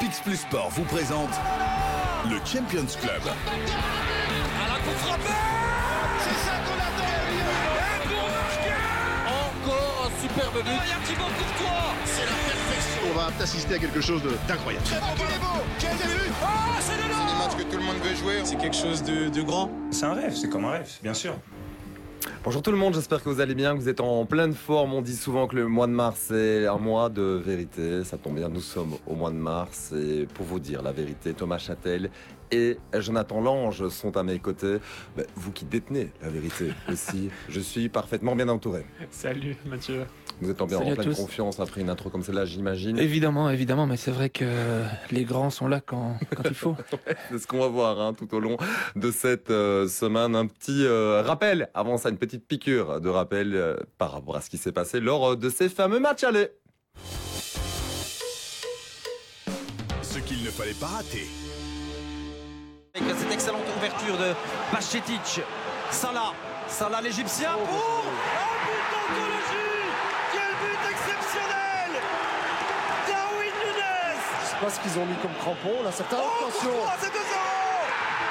Pix Plus Sport vous présente le Champions Club. À la coup frappé C'est ça qu'on attend pour Encore un superbe but Il y a Thibaut Courtois C'est la perfection On va assister à quelque chose de- d'incroyable. Très bon, il est beau Quel Ah, c'est de C'est des là matchs que tout le monde veut jouer. C'est quelque chose de, de grand. C'est un rêve, c'est comme un rêve, bien sûr. Bonjour tout le monde, j'espère que vous allez bien, que vous êtes en pleine forme. On dit souvent que le mois de mars est un mois de vérité. Ça tombe bien, nous sommes au mois de mars. Et pour vous dire la vérité, Thomas Châtel et Jonathan Lange sont à mes côtés. Ben, vous qui détenez la vérité aussi, je suis parfaitement bien entouré. Salut Mathieu. Vous êtes en, bien, en pleine tous. confiance après une intro comme celle-là, j'imagine. Évidemment, évidemment, mais c'est vrai que les grands sont là quand, quand il faut. C'est ce qu'on va voir hein, tout au long de cette euh, semaine. Un petit euh, rappel, avant ça, une petite piqûre de rappel euh, par rapport à ce qui s'est passé lors de ces fameux matchs allés. Ce qu'il ne fallait pas rater. Avec cette excellente ouverture de Bachetic. Salah. Salah l'Égyptien pour sais pas ce qu'ils ont mis comme crampon, là, certains. Oh, c'est 2-0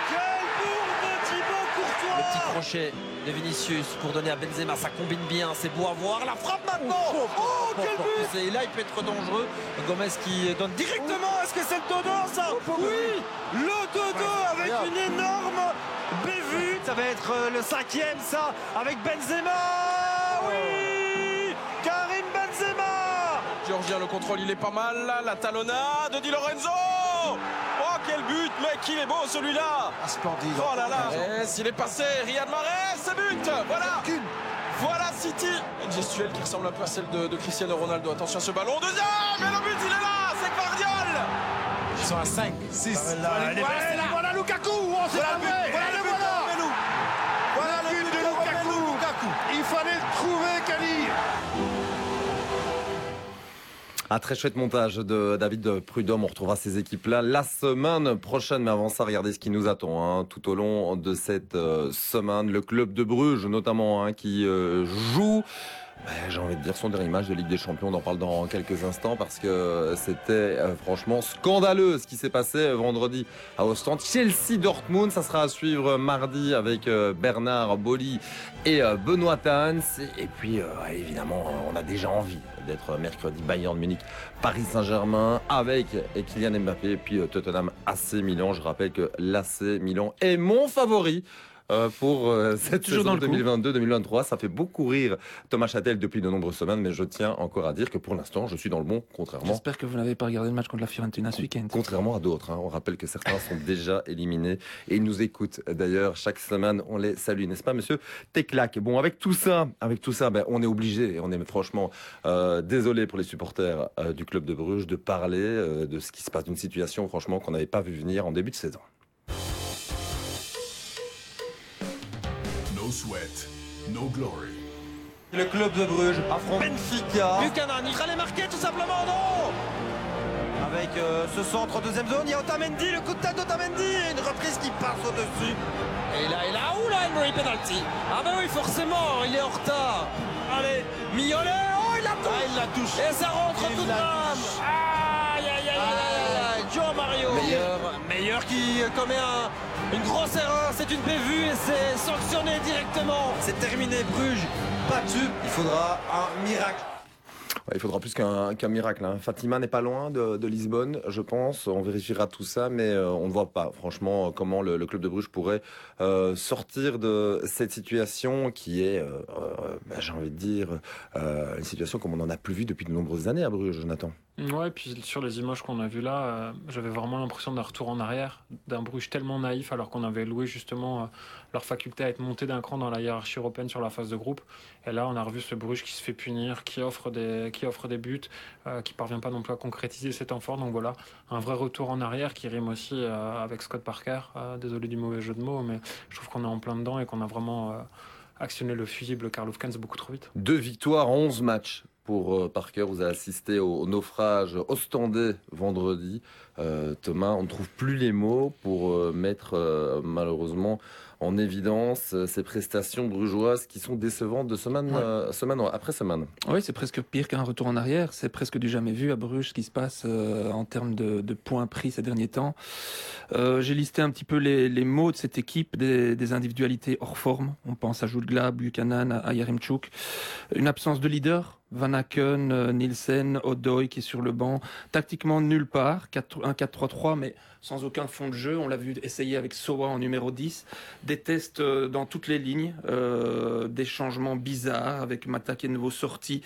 Quel bourre de Thibaut Courtois Le petit crochet de Vinicius pour donner à Benzema, ça combine bien, c'est beau à voir. La frappe maintenant Oh, quel but Et là, il peut être dangereux. Gomez qui donne directement, est-ce que c'est le 2-2 ça? Oui Le 2-2 avec une énorme bévue. Ça va être euh, le cinquième ça, avec Benzema le contrôle, il est pas mal. là. La talonnade de Di Lorenzo. Oh, quel but, mec, il est beau celui-là. Ah, splendide. Oh là là. S'il est passé, Riyad Mahrez, c'est but. Voilà. Voilà City. Une gestuelle qui ressemble un peu à celle de, de Cristiano Ronaldo. Attention à ce ballon. Deuxième. Et le but, il est là. C'est Guardiol. Ils sont à 5, 6. Voilà, voilà Lukaku On s'est Voilà le trompé. but. Voilà Un très chouette montage de David Prudhomme. On retrouvera ces équipes-là la semaine prochaine. Mais avant ça, regardez ce qui nous attend hein, tout au long de cette euh, semaine. Le club de Bruges, notamment, hein, qui euh, joue. Ben, J'ai envie de dire son dernier match de Ligue des Champions. On en parle dans quelques instants parce que c'était euh, franchement scandaleux ce qui s'est passé euh, vendredi à Ostende. Chelsea Dortmund, ça sera à suivre mardi avec euh, Bernard Bolly et euh, Benoît Tans. Et puis euh, évidemment, on a déjà envie d'être mercredi Bayern Munich, Paris Saint-Germain avec Kylian Mbappé et puis euh, Tottenham AC Milan. Je rappelle que l'AC Milan est mon favori. Euh, pour euh, cette Toujours saison dans le coup. 2022-2023, ça fait beaucoup rire Thomas Châtel depuis de nombreuses semaines, mais je tiens encore à dire que pour l'instant, je suis dans le bon, contrairement J'espère que vous n'avez pas regardé le match contre la Fiorentina ce week-end. Contrairement à d'autres, hein. on rappelle que certains sont déjà éliminés et ils nous écoutent. D'ailleurs, chaque semaine, on les salue, n'est-ce pas, monsieur Teclac? Bon, avec tout ça, avec tout ça, ben, on est obligé, et on est franchement euh, désolé pour les supporters euh, du club de Bruges de parler euh, de ce qui se passe, d'une situation, franchement, qu'on n'avait pas vu venir en début de saison. No sweat, no glory. Le club de Bruges affronte Benfica. Buchanan, il fallait marquer tout simplement, non Avec euh, ce centre en deuxième zone, il y a Otamendi, le coup de tête d'Otamendi, et une reprise qui passe au-dessus. Et là, et là, oula, Emery penalty Ah ben oui, forcément, il est en retard Allez, Mignolet, oh, il la touche Ah, il la touche. Et ça rentre Il tout de Joe Mario Meilleur, meilleur qui commet un- une grosse erreur, c'est une bévue et c'est sanctionné directement. C'est terminé, Bruges, battu. Il faudra un miracle. Ouais, il faudra plus qu'un miracle. hein. Fatima n'est pas loin de, de Lisbonne, je pense. On vérifiera tout ça, mais euh, on ne voit pas, franchement, comment le, le club de Bruges pourrait euh, sortir de cette situation qui est, euh, euh, bah, j'ai envie de dire, euh, une situation comme on n'en a plus vu depuis de nombreuses années à Bruges, Jonathan. Ouais, puis sur les images qu'on a vues là, euh, j'avais vraiment l'impression d'un retour en arrière, d'un Bruges tellement naïf alors qu'on avait loué justement euh, leur faculté à être monté d'un cran dans la hiérarchie européenne sur la phase de groupe. Et là, on a revu ce Bruges qui se fait punir, qui offre des, qui offre des buts, euh, qui parvient pas non plus à concrétiser cet effort. Donc voilà, un vrai retour en arrière qui rime aussi euh, avec Scott Parker. Désolé du mauvais jeu de mots, mais je trouve qu'on est en plein dedans et qu'on a vraiment actionné le fusible Karl Hofkens beaucoup trop vite. Deux victoires en 11 matchs. Pour Parker. Vous avez assisté au, naufrage ostendais vendredi. Thomas, on ne trouve plus les mots pour mettre malheureusement en évidence euh, ces prestations brugeoises qui sont décevantes de semaine, euh, semaine après semaine. Oui, c'est presque pire qu'un retour en arrière. C'est presque du jamais vu à Bruges ce qui se passe euh, en termes de, points pris ces derniers temps. J'ai listé un petit peu les, mots de cette équipe, des, individualités hors forme. On pense à Jules Glab, Buchanan, à Yaremchuk. Une absence de leader Van Aken, Nielsen, Odoy qui est sur le banc. Tactiquement nulle part, 4, 1-4-3-3, mais sans aucun fond de jeu. On l'a vu essayer avec Soa en numéro 10. Des tests euh, dans toutes les lignes, euh, des changements bizarres avec Mata qui est nouveau sorti,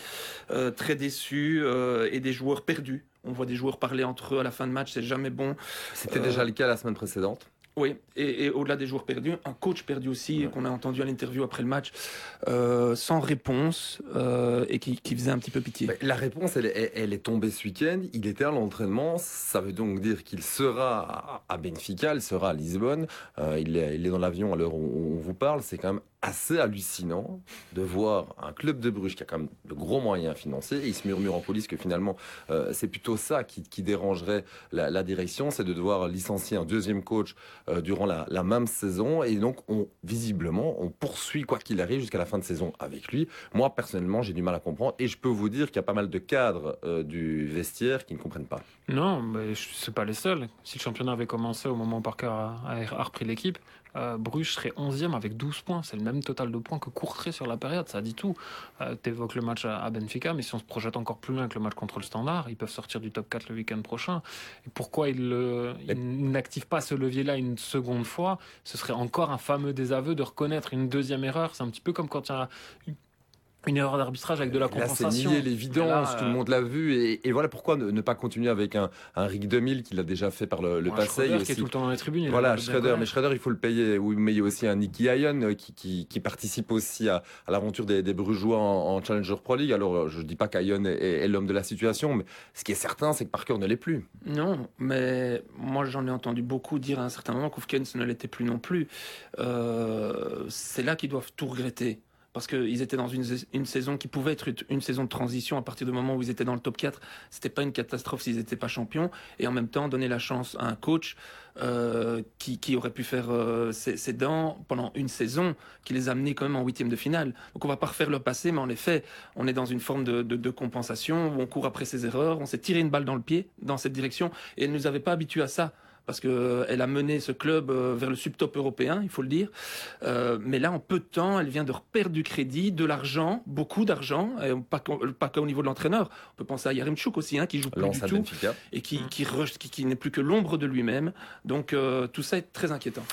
euh, très déçu, et des joueurs perdus. On voit des joueurs parler entre eux à la fin de match, c'est jamais bon. C'était déjà le cas la semaine précédente. Oui, et, au-delà des joueurs perdus, un coach perdu aussi, qu'on a entendu à l'interview après le match, euh, sans réponse euh, et qui, faisait un petit peu pitié. La réponse, elle, est tombée ce week-end. Il était à l'entraînement. Ça veut donc dire qu'il sera à Benfica, il sera à Lisbonne. Euh, il, est, il, est, dans l'avion à l'heure où on vous parle. C'est quand même assez hallucinant de voir un club de Bruges qui a quand même de gros moyens financiers. Et il se murmure en police que finalement, euh, c'est plutôt ça qui, dérangerait la, direction, c'est de devoir licencier un deuxième coach euh, durant la, même saison. Et donc, on, visiblement, on poursuit quoi qu'il arrive jusqu'à la fin de saison avec lui. Moi, personnellement, j'ai du mal à comprendre. Et je peux vous dire qu'il y a pas mal de cadres euh, du vestiaire qui ne comprennent pas. Non, mais c'est pas les seuls. Si le championnat avait commencé au moment où Parker a repris l'équipe, euh, Bruges serait 11e avec 12 points. C'est le même total de points que Courtrai sur la période. Ça dit tout. Euh, tu évoques le match à, Benfica, mais si on se projette encore plus loin que le match contre le Standard, ils peuvent sortir du top 4 le week-end prochain. Et pourquoi ils, n'activent pas ce levier-là une seconde fois? Ce serait encore un fameux désaveu de reconnaître une deuxième erreur. C'est un petit peu comme quand il y a une erreur d'arbitrage avec de la compensation. c'est nier l'évidence, tout le monde l'a vu. Et, voilà pourquoi ne, pas continuer avec un, un Rick 2000 qu'il a déjà fait par le, passé. Schroeder, qui est tout le temps dans les tribunes. Voilà, Schroeder. Mais Schroeder, il faut le payer. Mais il y a aussi un Nicky Ayon euh, qui, qui, participe aussi à, l'aventure des, des, Brugeois en, Challenger Pro League. Alors, je ne dis pas qu'Ayon est, l'homme de la situation, mais ce qui est certain, c'est que Parker ne l'est plus. Non, mais moi, j'en ai entendu beaucoup dire à un certain moment qu'Oufkens ne l'était plus non plus. Euh, c'est là qu'ils doivent tout regretter parce qu'ils étaient dans une, saison qui pouvait être une saison de transition à partir du moment où ils étaient dans le top 4. C'était pas une catastrophe s'ils n'étaient pas champions. Et en même temps, donner la chance à un coach euh, qui, aurait pu faire euh, ses, dents pendant une saison, qui les a amenés quand même en huitième de finale. Donc on va pas refaire le passé, mais en effet, on est dans une forme de compensation où on court après ses erreurs. On s'est tiré une balle dans le pied dans cette direction et elle nous avait pas habitués à ça parce qu'elle euh, a mené ce club euh, vers le subtop européen, il faut le dire. Euh, mais là, en peu de temps, elle vient de reperdre du crédit, de l'argent, beaucoup d'argent, pas, pas qu'au niveau de l'entraîneur. On peut penser à Yaremchuk aussi, hein, qui joue plus du tout et qui, qui, qui, n'est plus que l'ombre de lui-même. Donc tout ça est très inquiétant.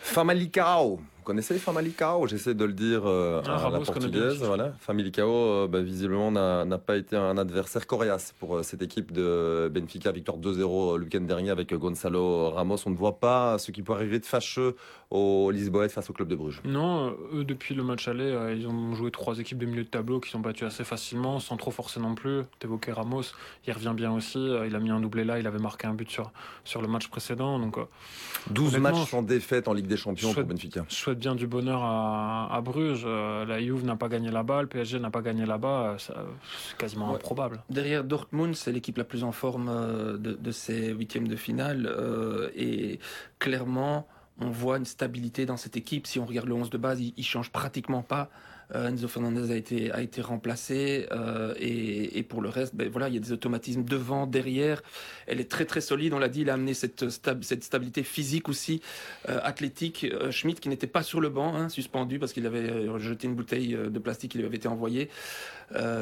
Famalicão connaissez Famalicão J'essaie de le dire euh, ah, à la portugaise. Voilà. Famalicão, euh, bah, visiblement, n'a pas été un adversaire coriace pour euh, cette équipe de Benfica. Victoire 2-0 le week-end dernier avec Gonzalo Ramos. On ne voit pas ce qui peut arriver de fâcheux au Lisboète face au club de Bruges. Non, eux, depuis le match aller, ils ont joué trois équipes de milieu de tableau qui sont battues assez facilement, sans trop forcer non plus. T'évoquais Ramos, il revient bien aussi. Il a mis un doublé là, il avait marqué un but sur, sur le match précédent. Donc, 12 matchs sans défaite en Ligue des Champions pour Benfica bien du bonheur à, Bruges. Euh, la Juve n'a pas gagné là-bas, le PSG n'a pas gagné là-bas. Euh, c'est quasiment improbable. Derrière Dortmund, c'est l'équipe la plus en forme euh, de, ces huitièmes de finale. et clairement, on voit une stabilité dans cette équipe. Si on regarde le 11 de base, il, ne change pratiquement pas. Euh, Enzo Fernandez a été, a été remplacé. Euh, et, et, pour le reste, ben, voilà, il y a des automatismes devant, derrière. Elle est très très solide, on l'a dit, il a amené cette, cette stabilité physique aussi, euh, athlétique. Schmidt qui n'était pas sur le banc, hein, suspendu parce qu'il avait jeté une bouteille de plastique qui lui avait été envoyée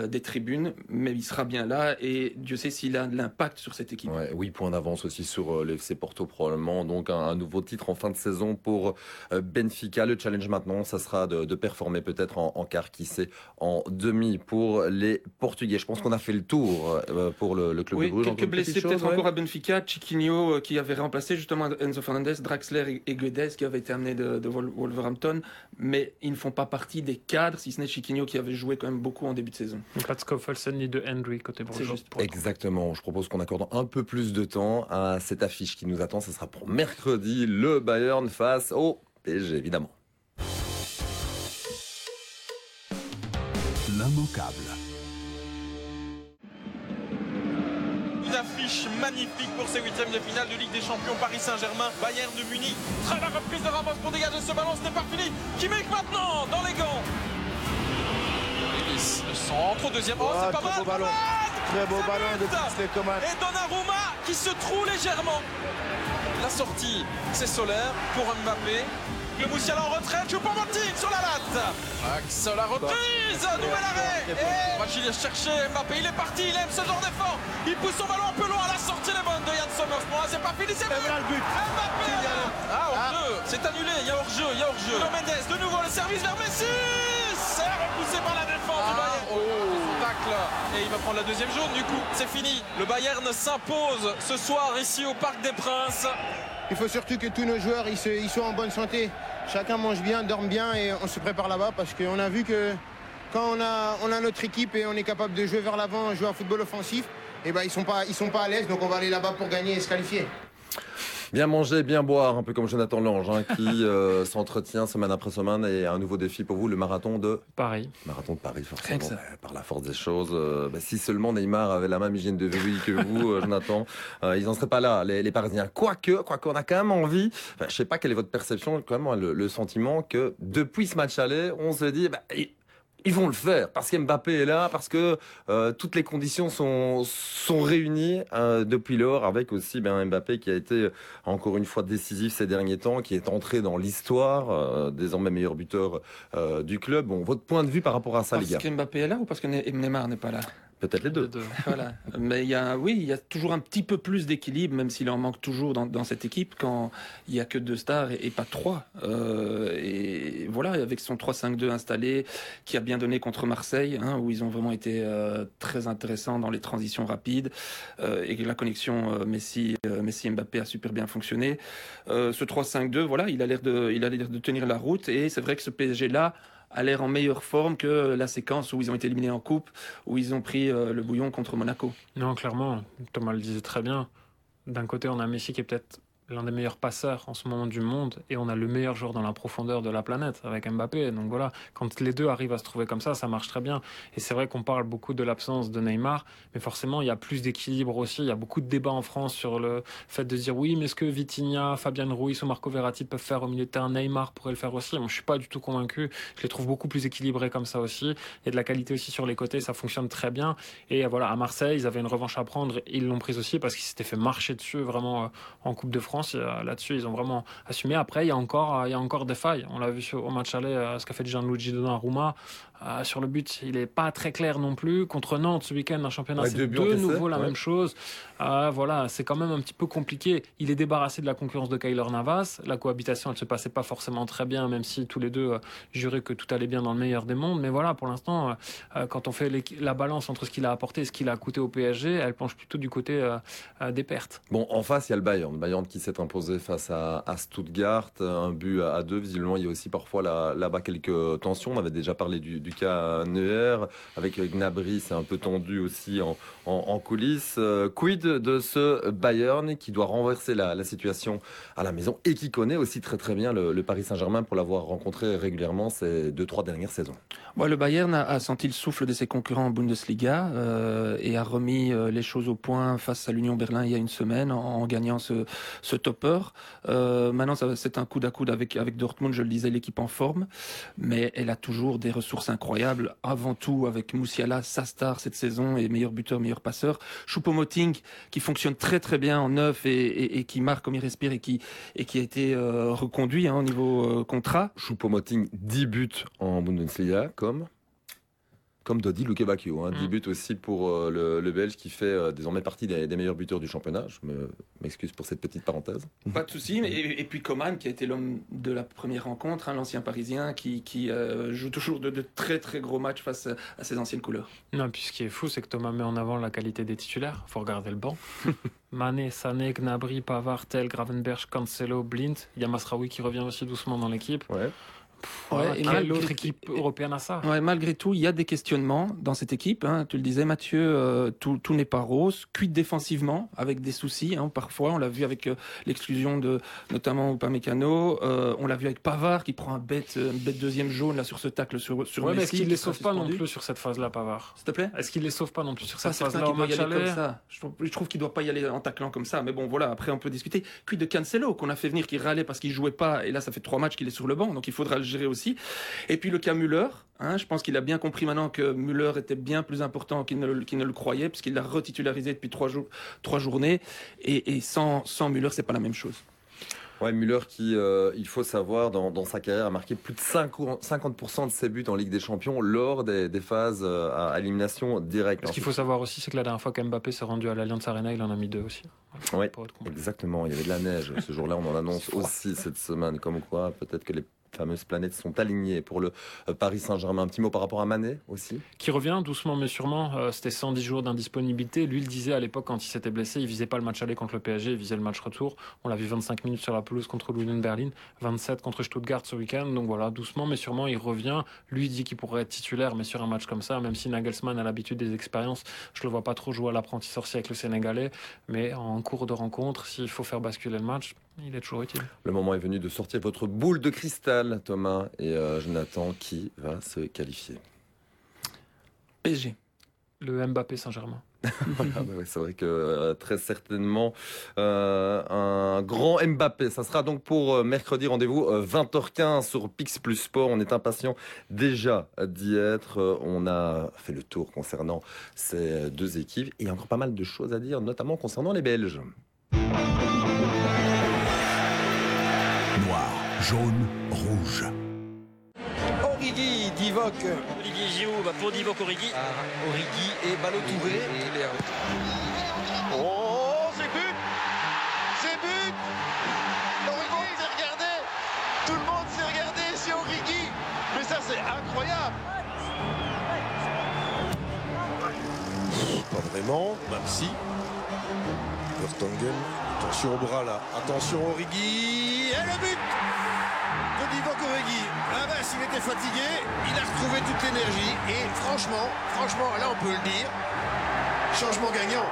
des tribunes, mais il sera bien là et Dieu sait s'il a de l'impact sur cette équipe. Oui, point d'avance aussi sur l'FC Porto probablement. Donc un, nouveau titre en fin de saison pour Benfica. Le challenge maintenant, ça sera de, de performer peut-être en, en quart, qui sait, en demi pour les Portugais. Je pense qu'on a fait le tour euh, pour le, club oui, de Bruges. Quelques blessés peut-être encore à Benfica, Chiquinho euh, qui avait remplacé justement Enzo Fernandez, Draxler et Guedes qui avaient été amenés de, Wolverhampton, mais ils ne font pas partie des cadres, si ce n'est Chiquinho qui avait joué quand même beaucoup en début de saison. Pas de Skoffelsen ni de Henry côté Bruges. Exactement. Je propose qu'on accorde un peu plus de temps à cette affiche qui nous attend. Ce sera pour mercredi, le Bayern face au PSG, évidemment. Une affiche magnifique pour ces huitièmes de finale de Ligue des Champions Paris Saint-Germain, Bayern de Munich. Très la reprise de Ramos pour dégager ce ballon, ce n'est pas fini. Qui met maintenant dans les gants le centre, deuxième oh, c'est ah, pas mal. Ballon. Très beau ballon de Coman. Et Donnarumma qui se trouve légèrement. La sortie, c'est Solaire pour Mbappé. Le Moussiala en retraite, Choupo-Moting sur la latte. Axel la reprise, nouvel arrêt. Et Rachid est cherché, Mbappé, il est parti, il aime ce genre d'effort. Il pousse son ballon un peu loin, la sortie est bonne de Yann Sommers. Bon, c'est pas fini, c'est voilà le but. Mbappé Ah, hors-jeu, c'est annulé, il y a hors-jeu, il y a hors-jeu. Mendes, de nouveau le service vers Messi. C'est repoussé par la défense du Bayern. Oh, Et il va prendre la deuxième jaune du coup. C'est fini. Le Bayern s'impose ce soir ici au Parc des Princes. Il faut surtout que tous nos joueurs soient en bonne santé. Chacun mange bien, dorme bien et on se prépare là-bas parce qu'on a vu que quand on a, notre équipe et on est capable de jouer vers l'avant, jouer un football offensif, et ben ils sont sont pas à l'aise, donc on va aller là-bas pour gagner et se qualifier. Bien manger, bien boire, un peu comme Jonathan Lange, hein, qui euh, s'entretient semaine après semaine. Et un nouveau défi pour vous, le marathon de Paris. Marathon de Paris, forcément. Par la force des choses. euh, bah, si seulement Neymar avait la même hygiène de vie que vous, euh, Jonathan, ils n'en seraient pas là, les, les Parisiens. Quoique, quoique, on a quand même envie. Enfin, je sais pas quelle est votre perception, quand même, moi, le, le sentiment que depuis ce match aller, on se dit, bah, ils- vont le faire parce qu'Mbappé est là, parce que euh, toutes les conditions sont, sont réunies euh, depuis lors, avec aussi ben, Mbappé qui a été euh, encore une fois décisif ces derniers temps, qui est entré dans l'histoire, euh, désormais meilleur buteur euh, du club. Bon, votre point de vue par rapport à ça, les Parce gars? Que Mbappé est là ou parce que Ne- Neymar n'est pas là? Peut-être les deux. Les deux. Voilà. Mais il y a, oui, il y a toujours un petit peu plus d'équilibre, même s'il en manque toujours dans, dans cette équipe, quand il y a que deux stars et, et pas trois. Euh, et voilà, avec son 3-5-2 installé, qui a bien donné contre Marseille, hein, où ils ont vraiment été euh, très intéressants dans les transitions rapides, euh, et la connexion euh, Messi, euh, Messi Mbappé a super bien fonctionné. Ce 3-5-2, voilà, il a l'air de, il a l'air de tenir la route, et c'est vrai que ce PSG là a l'air en meilleure forme que la séquence où ils ont été éliminés en coupe, où ils ont pris le bouillon contre Monaco. Non, clairement, Thomas le disait très bien. D'un côté, on a Messi qui est peut-être l'un des meilleurs passeurs en ce moment du monde et on a le meilleur joueur dans la profondeur de la planète avec Mbappé. Donc voilà, quand les deux arrivent à se trouver comme ça, ça marche très bien. Et c'est vrai qu'on parle beaucoup de l'absence de Neymar, mais forcément, il y a plus d'équilibre aussi. Il y a beaucoup de débats en France sur le fait de dire oui, mais est-ce que Vitinha, Fabian Ruiz ou Marco Verratti peuvent faire au milieu de terrain? Neymar pourrait le faire aussi Moi, je suis pas du tout convaincu. Je les trouve beaucoup plus équilibrés comme ça aussi. Il y a de la qualité aussi sur les côtés, ça fonctionne très bien. Et voilà, à Marseille, ils avaient une revanche à prendre. Ils l'ont prise aussi parce qu'ils s'étaient fait marcher dessus vraiment euh, en Coupe de France. Là-dessus, ils ont vraiment assumé. Après, il y a encore, euh, il y a encore des failles. On l'a vu au match aller, euh, ce qu'a fait Gianluigi Donnarumma. Euh, sur le but, il n'est pas très clair non plus. Contre Nantes ce week-end en championnat, Ouais, c'est de nouveau la ouais. même chose. Euh, voilà, c'est quand même un petit peu compliqué. Il est débarrassé de la concurrence de Kyler Navas. La cohabitation, elle se passait pas forcément très bien, même si tous les deux euh, juraient que tout allait bien dans le meilleur des mondes. Mais voilà, pour l'instant, euh, euh, quand on fait la balance entre ce qu'il a apporté et ce qu'il a coûté au PSG, elle penche plutôt du côté des pertes. Bon, en face, il y a le Bayern. Le Bayern qui s'est imposé face à, à Stuttgart. Un but à, deux. Visiblement, il y a aussi parfois là- là-bas quelques tensions. On avait déjà parlé du, du cas Neuer. Avec Gnabry, c'est un peu tendu aussi en, en- en coulisses. Euh, quid de ce Bayern qui doit renverser la, situation à la maison et qui connaît aussi très très bien le, Paris Saint-Germain pour l'avoir rencontré régulièrement ces deux, trois dernières saisons? Bon, le Bayern a, senti le souffle de ses concurrents en Bundesliga euh, et a remis euh, les choses au point face à l'Union Berlin il y a une semaine en, gagnant ce, ce topper. Maintenant, c'est un coude à coude avec, avec Dortmund, je le disais, l'équipe en forme, mais elle a toujours des ressources incroyables. Avant tout, avec Moussiala, sa star cette saison et meilleur buteur, meilleur passeur. Choupo-Moting, qui fonctionne très très bien en neuf et, qui marque comme il respire et qui, et qui a été euh, reconduit hein, au niveau euh, contrat. Choupo-Moting, 10 buts en Bundesliga, comme comme Dodi Lukebakio, hein, 10 Mm. buts aussi pour euh, le, le Belge qui fait euh, désormais partie des, des meilleurs buteurs du championnat. Je me- m'excuse pour cette petite parenthèse. Pas de souci. Et, et puis Coman, qui a été l'homme de la première rencontre, hein, l'ancien Parisien, qui, qui euh, joue toujours de, de très très gros matchs face à, à ses anciennes couleurs. Non, puis ce qui est fou, c'est que Thomas met en avant la qualité des titulaires. faut regarder le banc. Mané, Sané, Gnabry, Pavard, Tel, Gravenberch, Cancelo, Blind. Il y a Masraoui qui revient aussi doucement dans l'équipe. Ouais. Ouais, et quelle autre équipe européenne a ça? ouais, Malgré tout, il y a des questionnements dans cette équipe. Hein. Tu le disais, Mathieu, euh, tout, tout n'est pas rose. Cuite défensivement, avec des soucis. Hein, parfois, on l'a vu avec euh, l'exclusion de notamment Upamecano. Euh, on l'a vu avec Pavard qui prend un bête, un bête deuxième jaune là sur ce tacle sur sur ouais, Messi. Est-ce qu'il les sauve pas non plus sur cette phase-là, Pavard? S'il te plaît? Est-ce qu'il les sauve pas non plus sur cette phase-là aller ça. Je trouve, je trouve qu'il doit pas y aller en taclant comme ça. Mais bon, voilà. Après, on peut discuter. Cuite de Cancelo qu'on a fait venir, qui râlait parce qu'il jouait pas. Et là, ça fait trois matchs qu'il est sur le banc, donc il faudra le gérer aussi. Et puis le cas Müller, hein, je pense qu'il a bien compris maintenant que Müller était bien plus important qu'il ne, qu ne, le croyait, puisqu'il l'a retitularisé depuis trois, jours, trois journées. Et, et sans, sans Müller, c'est pas la même chose. Ouais, Müller qui, euh, il faut savoir, dans, dans, sa carrière, a marqué plus de 50% de ses buts en Ligue des Champions lors des, des phases euh, à élimination directe. Ce qu'il faut savoir aussi, c'est que la dernière fois qu'Mbappé s'est rendu à l'Alliance Arena, il en a mis deux aussi. Oui, exactement. Il y avait de la neige ce jour-là. On en annonce aussi cette semaine. Comme quoi, peut-être que les fameuses planètes sont alignées pour le Paris Saint-Germain. Un petit mot par rapport à Mané aussi Qui revient doucement mais sûrement. Euh, C'était 110 jours d'indisponibilité. Lui, il disait à l'époque, quand il s'était blessé, il visait pas le match aller contre le PSG, il visait le match retour. On l'a vu 25 minutes sur la pelouse contre l'Union Berlin, 27 contre Stuttgart ce week-end. Donc voilà, doucement mais sûrement, il revient. Lui, dit qu'il pourrait être titulaire, mais sur un match comme ça, même si Nagelsmann a l'habitude des expériences, je le vois pas trop jouer à l'apprenti sorcier avec le Sénégalais. Mais en cours de rencontre, s'il faut faire basculer le match, il est toujours utile. Le moment est venu de sortir votre boule de cristal, Thomas et euh, Jonathan, qui va se qualifier PSG. Le Mbappé Saint-Germain. voilà, bah ouais, c'est vrai que euh, très certainement euh, un grand Mbappé. Ça sera donc pour euh, mercredi rendez-vous 20h15 sur Pix Plus Sport. On est impatient déjà d'y être. on a fait le tour concernant ces deux équipes et il y a encore pas mal de choses à dire, notamment concernant les Belges. Jaune, rouge. Origi, Divock. Olivier Giroud bah pour Divock Origi. Ah, Origi et Ballot Touré. Oh, c'est but C'est but Origi s'est regardé Tout le monde s'est regardé, c'est Origi Mais ça, c'est incroyable Pas vraiment, même si. Vertonghen, attention au bras là, attention Origi, et le but de Divock. Ah ben, s'il était fatigué, il a retrouvé toute l'énergie et franchement, franchement, là on peut le dire, changement gagnant.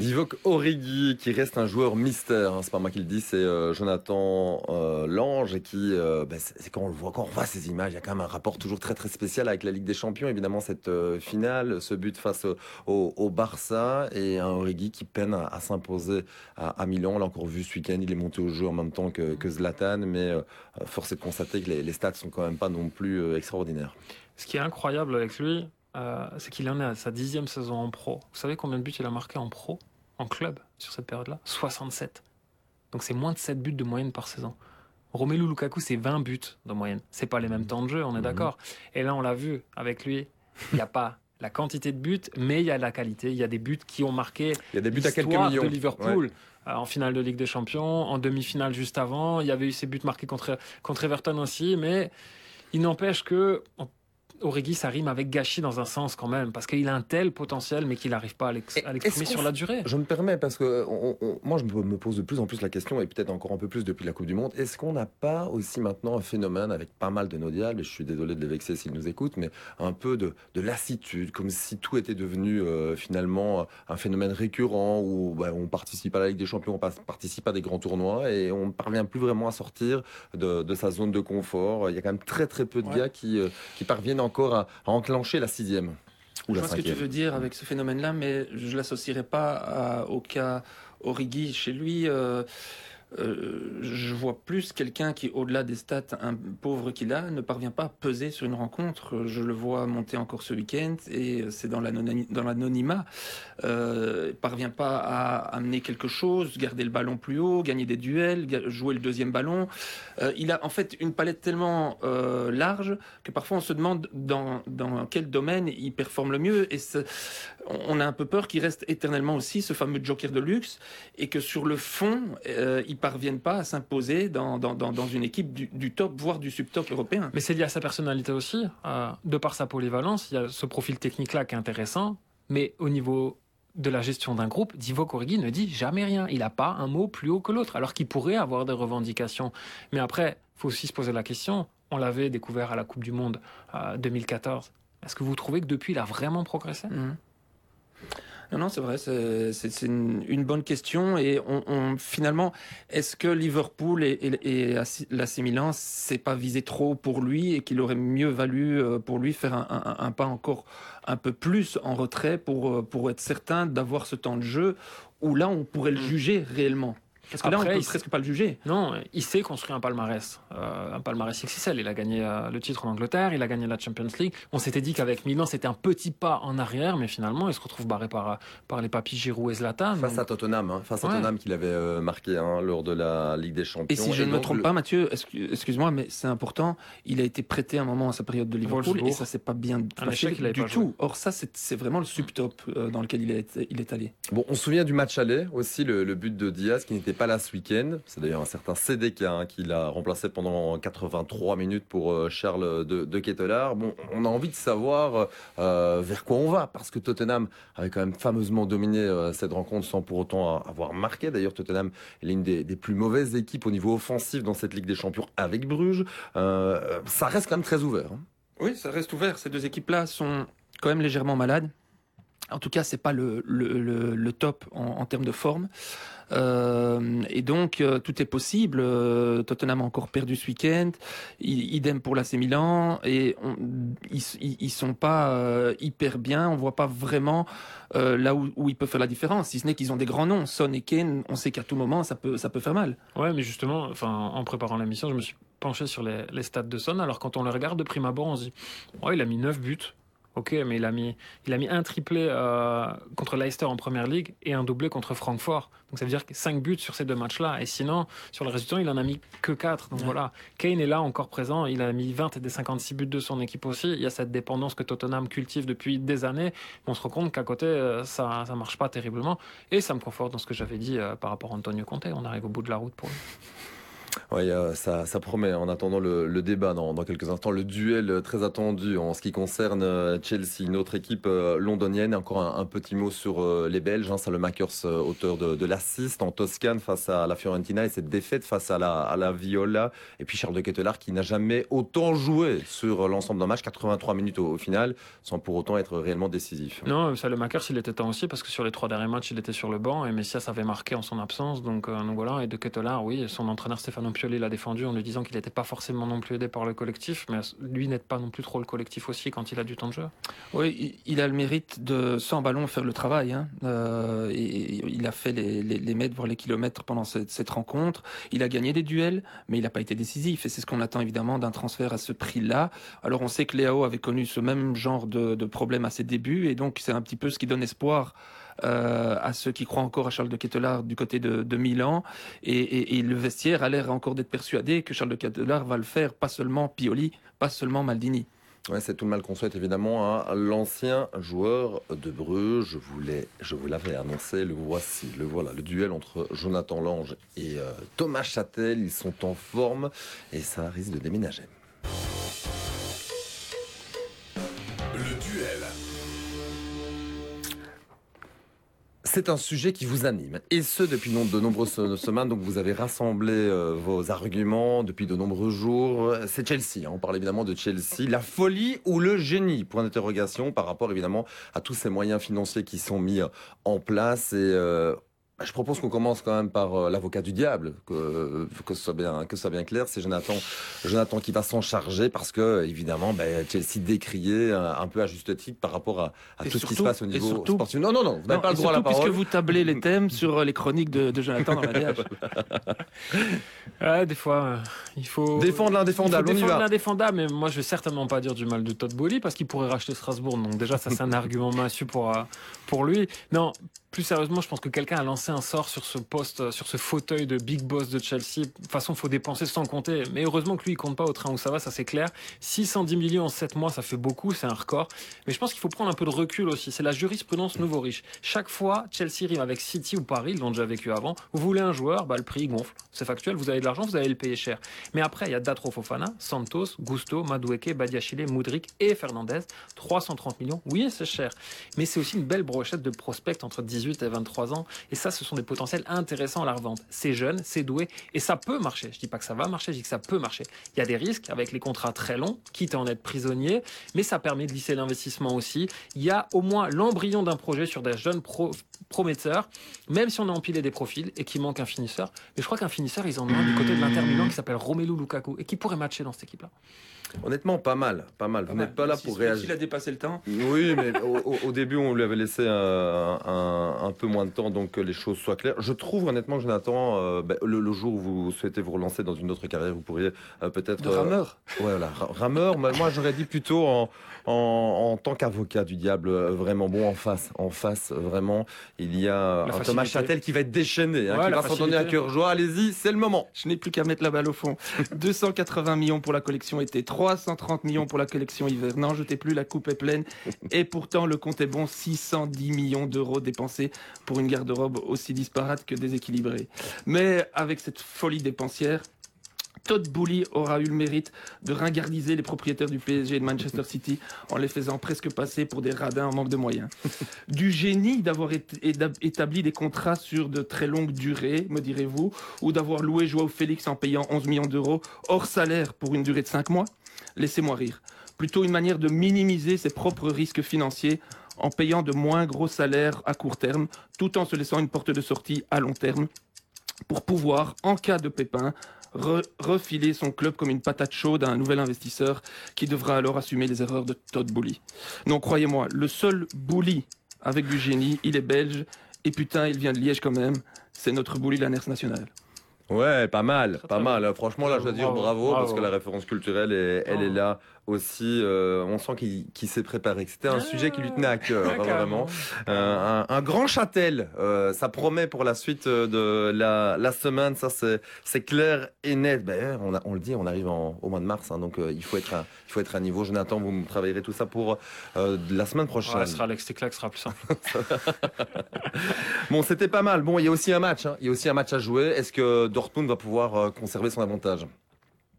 Divock Origi, qui reste un joueur mystère, hein, c'est pas moi qui le dis, c'est euh, Jonathan euh, Lange, et qui, euh, bah, c'est quand on le voit, quand on voit ces images, il y a quand même un rapport toujours très très spécial avec la Ligue des Champions, évidemment cette finale, ce but face au, Barça, et un Origi qui peine à, s'imposer à, Milan, on l'a encore vu ce week-end, il est monté au jeu en même temps que, Zlatan, mais force est de constater que les, les, stats sont quand même pas non plus extraordinaires. Ce qui est incroyable avec lui, c'est qu'il en est à sa dixième saison en pro. Vous savez combien de buts il a marqué en pro, en club, sur cette période-là 67. Donc c'est moins de 7 buts de moyenne par saison. Romelu Lukaku, c'est 20 buts de moyenne. C'est pas les mêmes temps de jeu, on est mmh. d'accord. Et là, on l'a vu avec lui. Il n'y a pas la quantité de buts, mais il y a la qualité. Il y a des buts qui ont marqué il y a des buts à quelques millions. de Liverpool. Ouais. Euh, en finale de Ligue des Champions, en demi-finale juste avant. Il y avait eu ces buts marqués contre, contre Everton aussi, mais il n'empêche que Origi, ça rime avec gâchis dans un sens quand même, parce qu'il a un tel potentiel, mais qu'il n'arrive pas à l'exprimer sur la durée. Je me permets, parce que on, on, moi, je me pose de plus en plus la question, et peut-être encore un peu plus depuis la Coupe du Monde, est-ce qu'on n'a pas aussi maintenant un phénomène avec pas mal de nos diables, et je suis désolé de les vexer s'ils nous écoutent, mais un peu de, de lassitude, comme si tout était devenu euh, finalement un phénomène récurrent, où bah, on participe à la Ligue des Champions, on participe à des grands tournois, et on ne parvient plus vraiment à sortir de, de, sa zone de confort. Il y a quand même très très peu de ouais. gars qui, euh, qui parviennent encore à, à, enclencher la sixième. Ou je la vois ce que tu veux dire avec ce phénomène-là, mais je ne l'associerai pas à, au cas Origi chez lui. Euh, euh, je vois plus quelqu'un qui, au-delà des stats un pauvre qu'il a, ne parvient pas à peser sur une rencontre. Je le vois monter encore ce week-end et c'est dans l'anonymat. Euh, parvient pas à amener quelque chose, garder le ballon plus haut, gagner des duels, jouer le deuxième ballon. Euh, il a en fait une palette tellement euh, large que parfois on se demande dans, dans quel domaine il performe le mieux. Et on a un peu peur qu'il reste éternellement aussi ce fameux joker de luxe et que sur le fond, il parviennent pas à s'imposer dans, dans, dans, dans, une équipe du, du, top, voire du subtop européen. Mais c'est lié à sa personnalité aussi. Euh, de par sa polyvalence, il y a ce profil technique-là qui est intéressant, mais au niveau de la gestion d'un groupe, Divock Origi ne dit jamais rien. Il n'a pas un mot plus haut que l'autre, alors qu'il pourrait avoir des revendications. Mais après, il faut aussi se poser la question. On l'avait découvert à la Coupe du Monde 2014. Euh, Est-ce que vous trouvez que depuis, il a vraiment progressé? Mmh. Non, non, c'est vrai, c'est une, une, bonne question. Et on, on finalement, est-ce que Liverpool et, et, et l'AC Milan, c'est pas visé trop pour lui et qu'il aurait mieux valu euh, pour lui faire un, un, un, pas encore un peu plus en retrait pour, euh, pour être certain d'avoir ce temps de jeu où là, on pourrait le mmh. juger réellement? Parce que Après, là, on peut presque pas le juger. Non, il sait construire un palmarès, euh, un palmarès XXL. Il a gagné euh, le titre en Angleterre, il a gagné la Champions League. On s'était dit qu'avec Milan, c'était un petit pas en arrière, mais finalement, il se retrouve barré par, par les papis Giroud et Zlatan. Face donc... à Tottenham, hein, face à. Tottenham qu'il avait euh, marqué hein, lors de la Ligue des Champions. Et si je ne me trompe le... pas, Mathieu, excuse-moi, mais c'est important, il a été prêté un moment à sa période de Liverpool Wolfsburg. et ça s'est pas bien passé du tout. Or ça, c'est vraiment le subtop euh, dans lequel il est, il est allé. Bon, on se souvient du match aller aussi, le, le but de Diaz qui n'était pas là ce week-end. C'est d'ailleurs un certain CDK hein, qui l'a remplacé pendant 83 minutes pour euh, Charles de, de Kettelard. Bon, on a envie de savoir euh, vers quoi on va parce que Tottenham avait quand même fameusement dominé euh, cette rencontre sans pour autant avoir marqué. D'ailleurs, Tottenham est l'une des, plus mauvaises équipes au niveau offensif dans cette Ligue des Champions avec Bruges. Ça reste quand même très ouvert. Hein. Oui, ça reste ouvert. Ces deux équipes-là sont quand même légèrement malades. En tout cas, c'est pas le, le, top en, termes de forme. Euh, et donc, euh, tout est possible. Euh, Tottenham a encore perdu ce week-end. Idem pour l'AC Milan. Et ils, ils sont pas hyper bien. On voit pas vraiment là où, ils peuvent faire la différence. Si ce n'est qu'ils ont des grands noms. Son et Kane, on sait qu'à tout moment, ça peut, ça peut faire mal. Ouais, mais justement, en préparant la mission, je me suis penché sur les, stats de Son. Alors, quand on le regarde de prime abord, on se dit, ouais, il a mis 9 buts. Ok, mais il a mis, il a mis un triplé euh, contre Leicester en première ligue et un doublé contre Francfort. Donc ça veut dire 5 buts sur ces deux matchs-là. Et sinon, sur le résultat, il en a mis que 4. Donc ouais. voilà. Kane est là encore présent. Il a mis 20 et des 56 buts de son équipe aussi. Il y a cette dépendance que Tottenham cultive depuis des années. On se rend compte qu'à côté, euh, ça ne marche pas terriblement. Et ça me conforte dans ce que j'avais dit euh, par rapport à Antonio Conte. On arrive au bout de la route pour lui. Oui, euh, ça, ça, promet. En attendant le, débat dans, dans, quelques instants, le duel très attendu en ce qui concerne euh, Chelsea, une autre équipe euh, londonienne. Encore un, petit mot sur les Belges. Hein, Salemakers, auteur de, de l'assist en Toscane face à la Fiorentina et cette défaite face à la, à la Viola. Et puis Charles de Kettelard qui n'a jamais autant joué sur l'ensemble d'un match, 83 minutes au, au, final, sans pour autant être réellement décisif. Non, Salemakers, il était temps aussi parce que sur les trois derniers matchs, il était sur le banc et Messias avait marqué en son absence. Donc, donc voilà. Et de Kettelard, oui, son entraîneur Stéphane Pioli l'a défendu en lui disant qu'il n'était pas forcément non plus aidé par le collectif, mais lui n'aide pas non plus trop le collectif aussi quand il a du temps de jeu. Oui, il a le mérite de, sans ballon, faire le travail. Hein. Euh, et il a fait les, mètres, voire les kilomètres pendant cette, cette, rencontre. Il a gagné des duels, mais il n'a pas été décisif. Et c'est ce qu'on attend évidemment d'un transfert à ce prix-là. Alors on sait que Léao avait connu ce même genre de, de problème à ses débuts, et donc c'est un petit peu ce qui donne espoir euh, à ceux qui croient encore à Charles de Kettelard du côté de, Milan. Et, et, le vestiaire a l'air encore d'être persuadé que Charles de Kettelard va le faire, pas seulement Pioli, pas seulement Maldini. C'est tout le mal qu'on souhaite évidemment à l'ancien joueur de Bruges. Je vous l'avais annoncé, le voici, le voilà, le duel entre Jonathan Lange et euh, Thomas Châtel. Ils sont en forme et ça risque de déménager. C'est un sujet qui vous anime, et ce depuis de nombreuses semaines. Donc vous avez rassemblé euh, vos arguments depuis de nombreux jours. C'est Chelsea, hein. on parle évidemment de Chelsea. La folie ou le génie? Point d'interrogation par rapport évidemment à tous ces moyens financiers qui sont mis en place. Et euh, je propose qu'on commence quand même par euh, l'avocat du diable, que, que, ce soit bien, que ce soit bien clair. C'est Jonathan, Jonathan qui va s'en charger parce que, évidemment, ben, Chelsea décrié un, un, peu à juste titre par rapport à, à tout surtout, ce qui se passe au niveau surtout, sportif. Non, non, non, vous n'avez pas le droit à la parole. Puisque vous tablez les thèmes sur les chroniques de, de Jonathan dans la DH. ouais, des fois, euh, il faut défendre l'indéfendable. Il faut défendre l'indéfendable, mais moi, je vais certainement pas dire du mal de Todd Bowley parce qu'il pourrait racheter Strasbourg. Donc déjà, ça, c'est un argument massu pour, euh, pour lui. Non, plus sérieusement, je pense que quelqu'un a lancé un sort sur ce poste, sur ce fauteuil de big boss de Chelsea. De toute façon, faut dépenser sans compter. Mais heureusement que lui, il compte pas au train où ça va, ça c'est clair. 610 millions en 7 mois, ça fait beaucoup, c'est un record. Mais je pense qu'il faut prendre un peu de recul aussi. C'est la jurisprudence nouveau riche. Chaque fois, Chelsea rime avec City ou Paris, ils l'ont déjà vécu avant. Vous voulez un joueur, bah, le prix gonfle. C'est factuel, vous avez de l'argent, vous allez le payer cher. Mais après, il y a Datro Fofana, Santos, Gusto, Madueke, Badiachile, Moudric et Fernandez. 330 millions. Oui, c'est cher. Mais c'est aussi une belle brochette de prospects entre 18 et 23 ans. Et ça, ce sont des potentiels intéressants à la revente. C'est jeune, c'est doué et ça peut marcher. Je dis pas que ça va marcher, je dis que ça peut marcher. Il y a des risques avec les contrats très longs, quitte à en être prisonnier, mais ça permet de lisser l'investissement aussi. Il y a au moins l'embryon d'un projet sur des jeunes prometteurs, même si on a empilé des profils et qu'il manque un finisseur. Mais je crois qu'un finisseur, ils en ont un du côté de l'Inter Milan qui s'appelle Romelu Lukaku et qui pourrait matcher dans cette équipe-là. Honnêtement, pas mal, pas mal. Vous n'êtes pas là pour réagir. Il a dépassé le temps. Oui, mais au, début, on lui avait laissé un, peu moins de temps, donc que les choses soient claires. Je trouve honnêtement, Jonathan, euh, ben, le, jour où vous souhaitez vous relancer dans une autre carrière, vous pourriez euh, peut-être. De rameur. Euh, ouais, voilà, rameur. moi, j'aurais dit plutôt en, en, tant qu'avocat du diable, vraiment bon en face, en face, vraiment. Il y a un Thomas Châtel qui va être déchaîné, hein, qui va s'en donner à cœur joie. Allez-y, c'est le moment. Je n'ai plus qu'à mettre la balle au fond. 280 millions pour la collection été 330 millions pour la collection hiver. N'en jetez plus, la coupe est pleine. Et pourtant, le compte est bon 610 millions d'euros dépensés pour une garde-robe aussi disparate que déséquilibrée. Mais avec cette folie dépensière, Todd Boehly aura eu le mérite de ringardiser les propriétaires du PSG et de Manchester City en les faisant presque passer pour des radins en manque de moyens. Du génie d'avoir établi des contrats sur de très longues durées, me direz-vous, ou d'avoir loué Joao Félix en payant 11 millions d'euros hors salaire pour une durée de 5 mois Laissez-moi rire. Plutôt une manière de minimiser ses propres risques financiers en payant de moins gros salaires à court terme, tout en se laissant une porte de sortie à long terme, pour pouvoir, en cas de pépin, refiler son club comme une patate chaude à un nouvel investisseur qui devra alors assumer les erreurs de Todd Bouli. Non, croyez-moi, le seul Bouli avec du génie, il est belge, et putain, il vient de Liège quand même, c'est notre Bouli Lanners national. Ouais, pas mal, pas mal. Franchement, là, je dois dire bravo, parce que la référence culturelle, elle est là aussi. Euh, on sent qu'il s'est préparé. C'était un sujet qui lui tenait à cœur, vraiment. Euh, un, grand châtel. Euh, ça promet pour la suite de la, semaine. Ça, c'est clair et net. Ben, on, on, le dit, on arrive au mois de mars, hein, donc il faut être à, il faut être à niveau. Jonathan, vous travaillerez tout ça pour la semaine prochaine. Ouais, sera Alex ce sera plus simple. bon, c'était pas mal. Bon, il y a aussi un match. Hein. Il y a aussi un match à jouer. Est-ce que Dortmund va pouvoir conserver son avantage?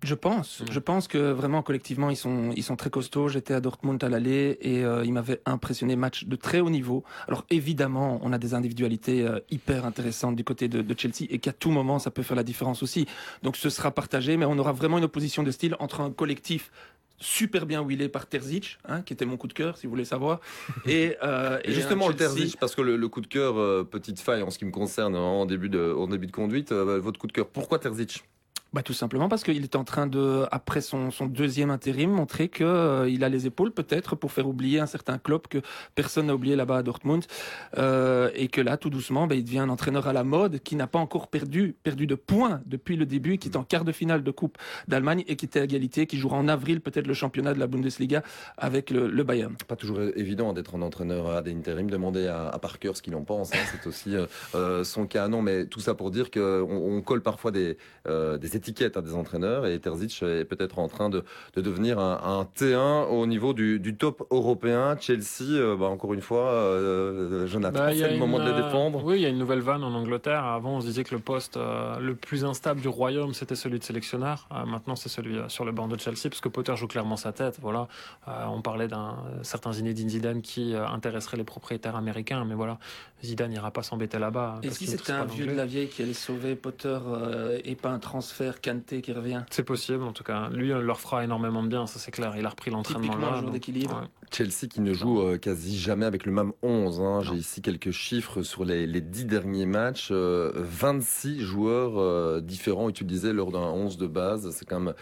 Je pense. Je pense que vraiment collectivement ils sont ils sont très costauds. J'étais à Dortmund à l'aller et euh, ils m'avaient impressionné. Match de très haut niveau. Alors évidemment, on a des individualités euh, hyper intéressantes du côté de, de Chelsea et qu'à tout moment ça peut faire la différence aussi. Donc ce sera partagé, mais on aura vraiment une opposition de style entre un collectif super bien huilé par Terzic, hein, qui était mon coup de cœur, si vous voulez savoir. Et, euh, et justement, le Terzic, parce que le, coup de cœur, euh, petite faille en ce qui me concerne en début de, en début de conduite, votre coup de cœur, pourquoi Terzic? Bah, tout simplement parce qu'il est en train de, après son, deuxième intérim, montrer que euh, il a les épaules peut-être pour faire oublier un certain club que personne n'a oublié là-bas à Dortmund, euh, et que là, tout doucement, bah, il devient un entraîneur à la mode qui n'a pas encore perdu, perdu de points depuis le début, qui est en quart de finale de Coupe d'Allemagne et qui était à égalité, qui jouera en avril peut-être le championnat de la Bundesliga avec le, le Bayern. Pas toujours évident d'être un entraîneur à des intérims. Demandez à, à Parker ce qu'il en pense. Hein, c'est aussi euh, son cas. Non, mais tout ça pour dire qu'on on colle parfois des, des étiquette à des entraîneurs et Terzic est peut-être en train de, de devenir un, T1 au niveau du, du top européen. Chelsea, euh, bah, encore une fois, euh, Jonathan, bah, c'est le moment de les euh, défendre. Oui, il y a une nouvelle vanne en Angleterre. Avant, on se disait que le poste euh, le plus instable du royaume, c'était celui de sélectionneur. maintenant, c'est celui sur le banc de Chelsea, parce que Potter joue clairement sa tête. Voilà, on parlait d'un certain Zinedine Zidane qui intéresserait les propriétaires américains, mais voilà, Zidane n'ira pas s'embêter là-bas. Et si c'était un vieux de la vieille qui allait sauver Potter et pas un transfert Kanté qui revient. C'est possible, en tout cas. Lui leur fera énormément de bien, ça c'est clair. Il a repris l'entraînement là. d'équilibre. Chelsea qui ne joue euh, quasi jamais avec le même 11. Hein. J'ai ici quelques chiffres sur les, les 10 derniers matchs. 26 euh, joueurs euh, différents utilisés lors d'un 11 de base. C'est quand même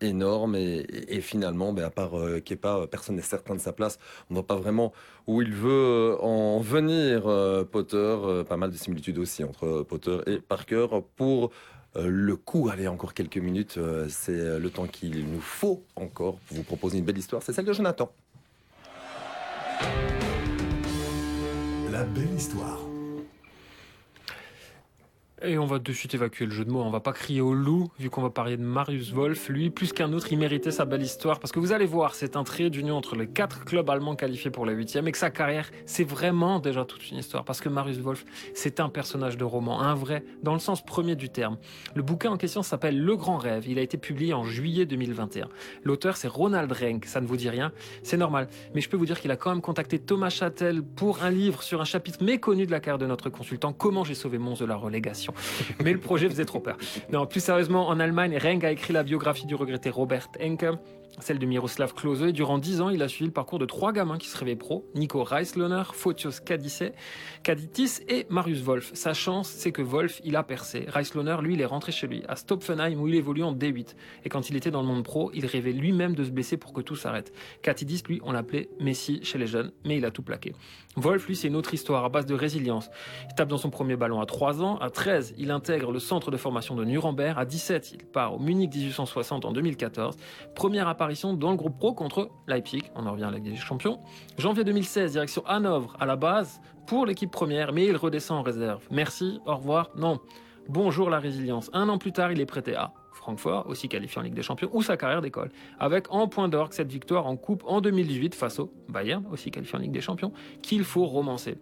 énorme. Et, et, finalement, ben, à part Kepa, personne n'est certain de sa place. On ne voit pas vraiment où il veut en venir, Potter. Pas mal de similitudes aussi entre Potter et Parker pour euh, le coup, allez, encore quelques minutes, euh, c'est euh, le temps qu'il nous faut encore pour vous proposer une belle histoire. C'est celle de Jonathan. La belle histoire. Et on va de suite évacuer le jeu de mots. On va pas crier au loup, vu qu'on va parler de Marius Wolf. Lui, plus qu'un autre, il méritait sa belle histoire. Parce que vous allez voir, c'est un trait d'union entre les quatre clubs allemands qualifiés pour la huitième. Et que sa carrière, c'est vraiment déjà toute une histoire. Parce que Marius Wolf, c'est un personnage de roman. Un vrai, dans le sens premier du terme. Le bouquin en question s'appelle Le Grand Rêve. Il a été publié en juillet 2021. L'auteur, c'est Ronald Renk. Ça ne vous dit rien C'est normal. Mais je peux vous dire qu'il a quand même contacté Thomas Châtel pour un livre sur un chapitre méconnu de la carrière de notre consultant. Comment j'ai sauvé Mons de la relégation. Mais le projet faisait trop peur. Non, plus sérieusement, en Allemagne, Reng a écrit la biographie du regretté Robert Enke celle de Miroslav Klose. Durant dix ans, il a suivi le parcours de trois gamins qui se rêvaient pro Nico Reisloner, Fotios Kaditis et Marius Wolf. Sa chance, c'est que Wolf, il a percé. Reisloner, lui, il est rentré chez lui, à Stopfenheim, où il évolue en D8. Et quand il était dans le monde pro, il rêvait lui-même de se blesser pour que tout s'arrête. Katidis, lui, on l'appelait Messi chez les jeunes, mais il a tout plaqué. Wolf, lui, c'est une autre histoire à base de résilience. Il tape dans son premier ballon à 3 ans. À 13, il intègre le centre de formation de Nuremberg. À 17, il part au Munich 1860 en 2014. Première apparition dans le groupe pro contre Leipzig, on en revient à la Ligue des Champions. Janvier 2016, direction Hanovre à la base pour l'équipe première, mais il redescend en réserve. Merci, au revoir, non. Bonjour la résilience. Un an plus tard, il est prêté à Francfort, aussi qualifié en Ligue des Champions, ou sa carrière d'école, avec en point d'orgue cette victoire en Coupe en 2018 face au Bayern, aussi qualifié en Ligue des Champions, qu'il faut romancer.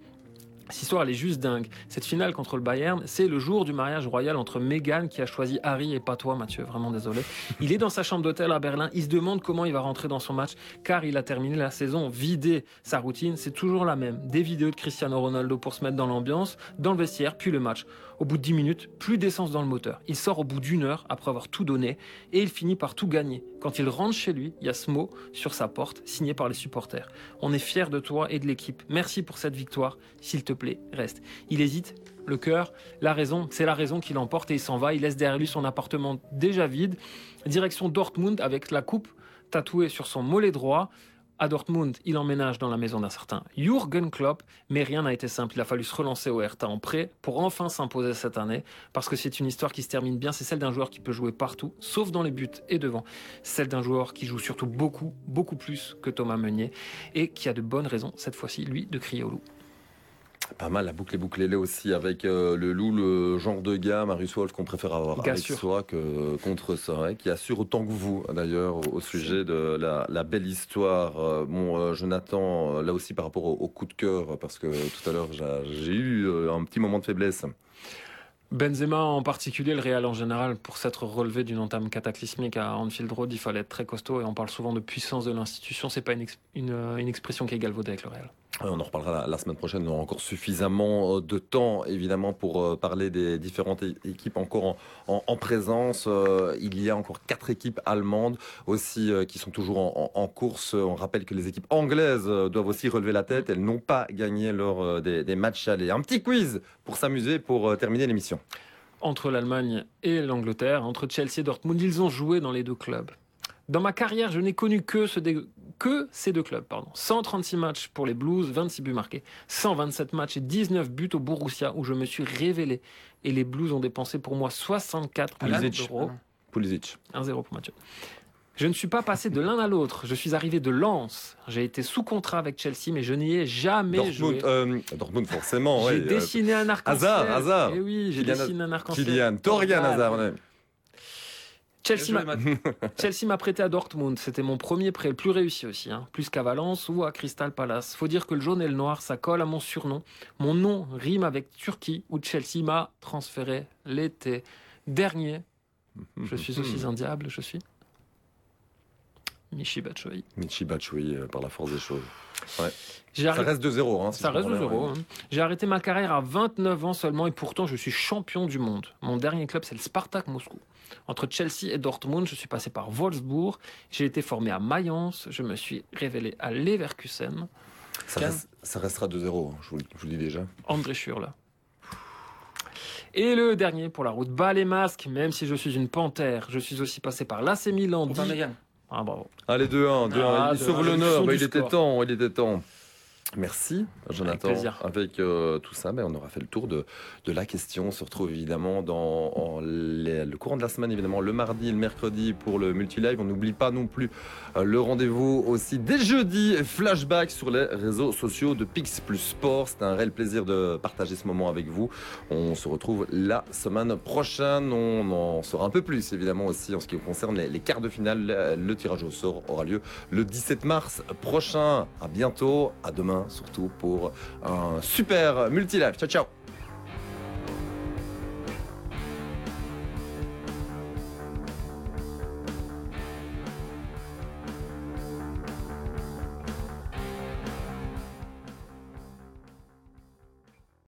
Cette histoire, elle est juste dingue. Cette finale contre le Bayern, c'est le jour du mariage royal entre Meghan qui a choisi Harry et pas toi, Mathieu. Vraiment désolé. Il est dans sa chambre d'hôtel à Berlin. Il se demande comment il va rentrer dans son match car il a terminé la saison vidé. Sa routine, c'est toujours la même. Des vidéos de Cristiano Ronaldo pour se mettre dans l'ambiance, dans le vestiaire, puis le match. Au bout de 10 minutes, plus d'essence dans le moteur. Il sort au bout d'une heure après avoir tout donné et il finit par tout gagner. Quand il rentre chez lui, il y a ce mot sur sa porte signé par les supporters. On est fiers de toi et de l'équipe. Merci pour cette victoire. S'il te plaît, reste. Il hésite, le cœur, la raison, c'est la raison qui l'emporte et il s'en va. Il laisse derrière lui son appartement déjà vide. Direction Dortmund avec la coupe tatouée sur son mollet droit. À Dortmund, il emménage dans la maison d'un certain Jürgen Klopp, mais rien n'a été simple. Il a fallu se relancer au Hertha en prêt pour enfin s'imposer cette année, parce que c'est une histoire qui se termine bien. C'est celle d'un joueur qui peut jouer partout, sauf dans les buts et devant. Celle d'un joueur qui joue surtout beaucoup, beaucoup plus que Thomas Meunier, et qui a de bonnes raisons, cette fois-ci, lui, de crier au loup. Pas mal, la boucle est bouclée aussi avec euh, le loup, le genre de gars, Marius Wolf, qu'on préfère avoir avec soi que contre ça, qui assure autant que vous, d'ailleurs, au sujet de la, belle histoire. Euh, bon, euh, Jonathan, là aussi par rapport au, coup de cœur, parce que tout à l'heure, j'ai eu un petit moment de faiblesse. Benzema en particulier, le Real en général, pour s'être relevé d'une entame cataclysmique à Anfield Road, il fallait être très costaud et on parle souvent de puissance de l'institution. C'est pas une, une, expression qui est galvaudée avec le Real. On en reparlera la, semaine prochaine. On aura encore suffisamment euh, de temps, évidemment, pour euh, parler des différentes équipes encore en, présence. Euh, il y a encore quatre équipes allemandes aussi qui sont toujours en, course. On rappelle que les équipes anglaises doivent aussi relever la tête. Elles n'ont pas gagné lors des, des matchs allés. Un petit quiz pour s'amuser, pour terminer l'émission. Entre l'Allemagne et l'Angleterre, entre Chelsea et Dortmund, ils ont joué dans les deux clubs. Dans ma carrière, je n'ai connu que, que ces deux clubs. Pardon. 136 matchs pour les Blues, 26 buts marqués. 127 matchs et 19 buts au Borussia où je me suis révélé. Et les Blues ont dépensé pour moi 64 millions d'euros. Pulisic. 1-0 pour Mathieu. Je ne suis pas passé de l'un à l'autre. Je suis arrivé de Lens. J'ai été sous contrat avec Chelsea, mais je n'y ai jamais Dortmund, joué. Euh, Dortmund, forcément. J'ai dessiné un arc-en-ciel. Hasard, hasard. Et eh oui, j'ai dessiné un arc-en-ciel. Kylian, Torian Hazard. Chelsea m'a prêté à Dortmund. C'était mon premier prêt, le plus réussi aussi, hein. plus qu'à Valence ou à Crystal Palace. Faut dire que le jaune et le noir, ça colle à mon surnom. Mon nom rime avec Turquie, où Chelsea m'a transféré l'été dernier. Je suis aussi un diable, je suis. Michi Batshuayi. Michi Batshuayi, euh, par la force des choses. Ça reste 2-0. Hein, ça reste 2-0. Hein. J'ai arrêté ma carrière à 29 ans seulement et pourtant je suis champion du monde. Mon dernier club, c'est le Spartak Moscou. Entre Chelsea et Dortmund, je suis passé par Wolfsburg. J'ai été formé à Mayence. Je me suis révélé à Leverkusen. Ça, restera 2-0, hein, je, vous, le dis déjà. André là. Et le dernier pour la route, bas les masques, même si je suis une panthère, je suis aussi passé par l'AC Milan. Ah, bravo. Allez, 2-1, 2-1. Ah, il sauve l'honneur, il était temps, il était temps. Merci, Jonathan. Avec euh, tout ça, ben, on aura fait le tour de, de la question. On se retrouve évidemment dans en les- le courant de la semaine, évidemment, le mardi et le mercredi pour le multi-live. On n'oublie pas non plus euh, le rendez-vous aussi dès jeudi, flashback sur les réseaux sociaux de Pix Plus Sport. C'est un réel plaisir de partager ce moment avec vous. On se retrouve la semaine prochaine. On en saura un peu plus, évidemment, aussi en ce qui concerne les, les quarts de finale. Le, le tirage au sort aura lieu le 17 mars prochain. À bientôt, à demain surtout pour un super multi-live. Ciao, ciao